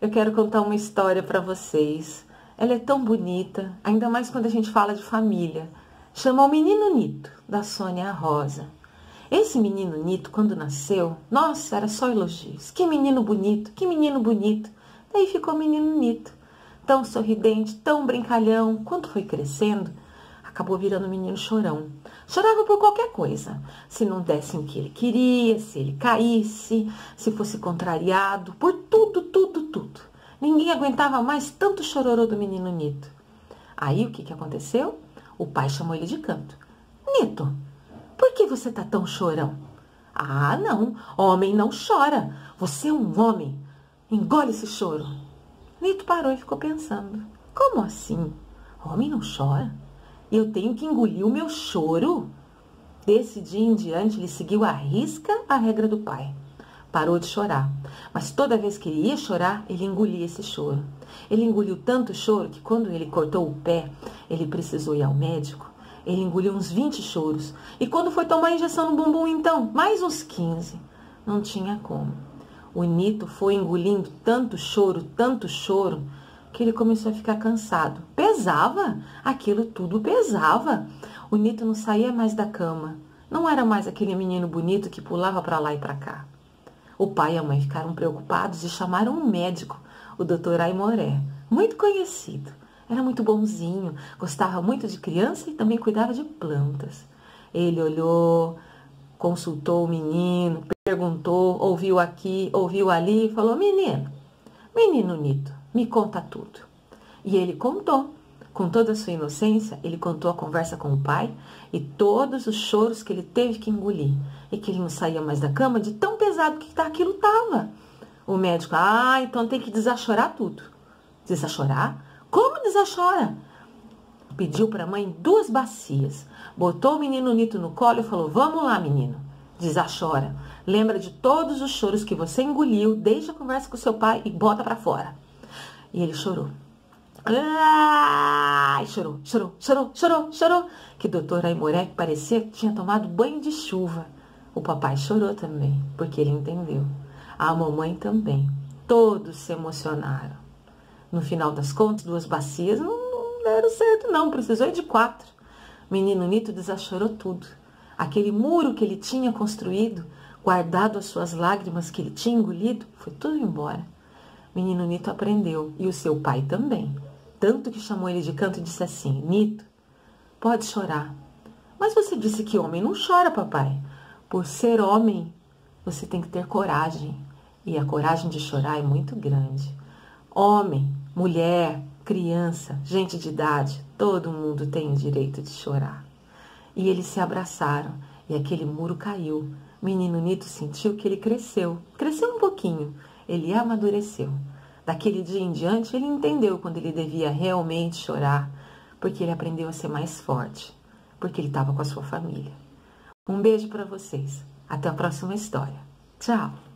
eu quero contar uma história para vocês. Ela é tão bonita, ainda mais quando a gente fala de família. Chama o Menino Nito, da Sônia Rosa. Esse menino Nito, quando nasceu, nossa, era só elogios. Que menino bonito, que menino bonito. Daí ficou o menino Nito, tão sorridente, tão brincalhão. Quando foi crescendo, acabou virando um menino chorão. Chorava por qualquer coisa. Se não dessem o que ele queria, se ele caísse, se fosse contrariado, por tudo, tudo, tudo. Ninguém aguentava mais tanto chororô do menino Nito. Aí o que, que aconteceu? O pai chamou ele de canto. Nito, por que você tá tão chorão? Ah, não, homem não chora. Você é um homem. Engole esse choro. Nito parou e ficou pensando. Como assim? Homem não chora? Eu tenho que engolir o meu choro? Desse dia em diante, ele seguiu à risca a regra do pai. Parou de chorar, mas toda vez que ele ia chorar, ele engolia esse choro. Ele engoliu tanto choro que quando ele cortou o pé, ele precisou ir ao médico. Ele engoliu uns 20 choros. E quando foi tomar a injeção no bumbum, então, mais uns 15. Não tinha como. O Nito foi engolindo tanto choro, tanto choro, que ele começou a ficar cansado. Pesava, aquilo tudo pesava. O Nito não saía mais da cama. Não era mais aquele menino bonito que pulava para lá e para cá. O pai e a mãe ficaram preocupados e chamaram um médico, o Dr. Aimoré, muito conhecido. Era muito bonzinho, gostava muito de criança e também cuidava de plantas. Ele olhou, consultou o menino, perguntou, ouviu aqui, ouviu ali e falou: Menino, menino Nito, me conta tudo. E ele contou. Com toda a sua inocência, ele contou a conversa com o pai e todos os choros que ele teve que engolir e que ele não saía mais da cama de tão pesado que aquilo estava. O médico, ah, então tem que desachorar tudo. Desachorar? Como desachora? Pediu para a mãe duas bacias, botou o menino Nito no colo e falou: Vamos lá, menino, desachora. Lembra de todos os choros que você engoliu desde a conversa com seu pai e bota para fora. E ele chorou. Ai, chorou, chorou, chorou, chorou, chorou. Que doutor Aimoré parecia que tinha tomado banho de chuva. O papai chorou também, porque ele entendeu. A mamãe também. Todos se emocionaram. No final das contas, duas bacias não, não deram certo, não. Precisou de quatro. Menino Nito desachorou tudo. Aquele muro que ele tinha construído, guardado as suas lágrimas que ele tinha engolido, foi tudo embora. Menino Nito aprendeu e o seu pai também. Tanto que chamou ele de canto e disse assim: Nito, pode chorar. Mas você disse que homem não chora, papai. Por ser homem, você tem que ter coragem. E a coragem de chorar é muito grande. Homem, mulher, criança, gente de idade, todo mundo tem o direito de chorar. E eles se abraçaram e aquele muro caiu. Menino Nito sentiu que ele cresceu, cresceu um pouquinho ele amadureceu. Daquele dia em diante, ele entendeu quando ele devia realmente chorar, porque ele aprendeu a ser mais forte, porque ele estava com a sua família. Um beijo para vocês. Até a próxima história. Tchau!